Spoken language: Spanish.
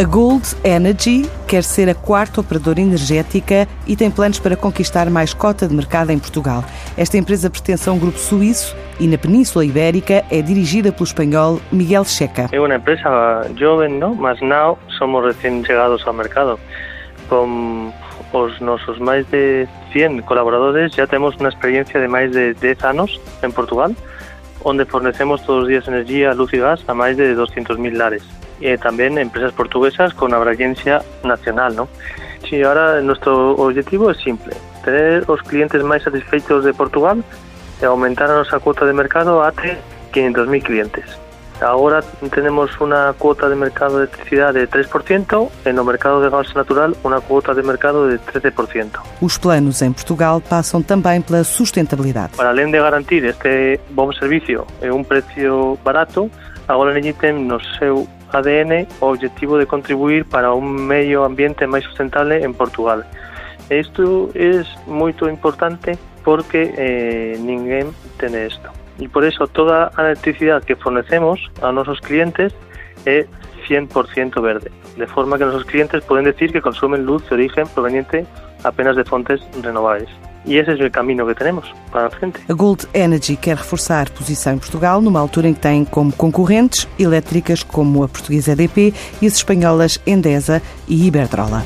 A Gold Energy quer ser a quarta operadora energética e tem planos para conquistar mais cota de mercado em Portugal. Esta empresa pertence a um grupo suíço e na Península Ibérica é dirigida pelo espanhol Miguel Checa. É uma empresa jovem, não? mas não somos recém-chegados ao mercado. Com os nossos mais de 100 colaboradores já temos uma experiência de mais de 10 anos em Portugal, onde fornecemos todos os dias energia, luz e gás a mais de 200 mil lares. Y también empresas portuguesas con abragencia nacional, ¿no? Sí, ahora nuestro objetivo es simple, tener los clientes más satisfechos de Portugal y aumentar a nuestra cuota de mercado a 500.000 clientes. Ahora tenemos una cuota de mercado de electricidad de 3%, en el mercado de gas natural una cuota de mercado de 13%. Os planos em Portugal passam também pela sustentabilidade. Para além de garantir este bom serviço e um preço barato, agora a Energy tem no seu ADN o objetivo de contribuir para un medio ambiente máis sustentable en Portugal. Isto é moito importante porque eh, ninguén ten isto. E por eso toda a electricidade que fornecemos a nosos clientes é 100% verde, de forma que nosos clientes poden decir que consumen luz de origen proveniente apenas de fontes renováveis. E esse é o caminho que temos para a frente. A Gold Energy quer reforçar posição em Portugal numa altura em que tem como concorrentes elétricas como a portuguesa EDP e as espanholas Endesa e Iberdrola.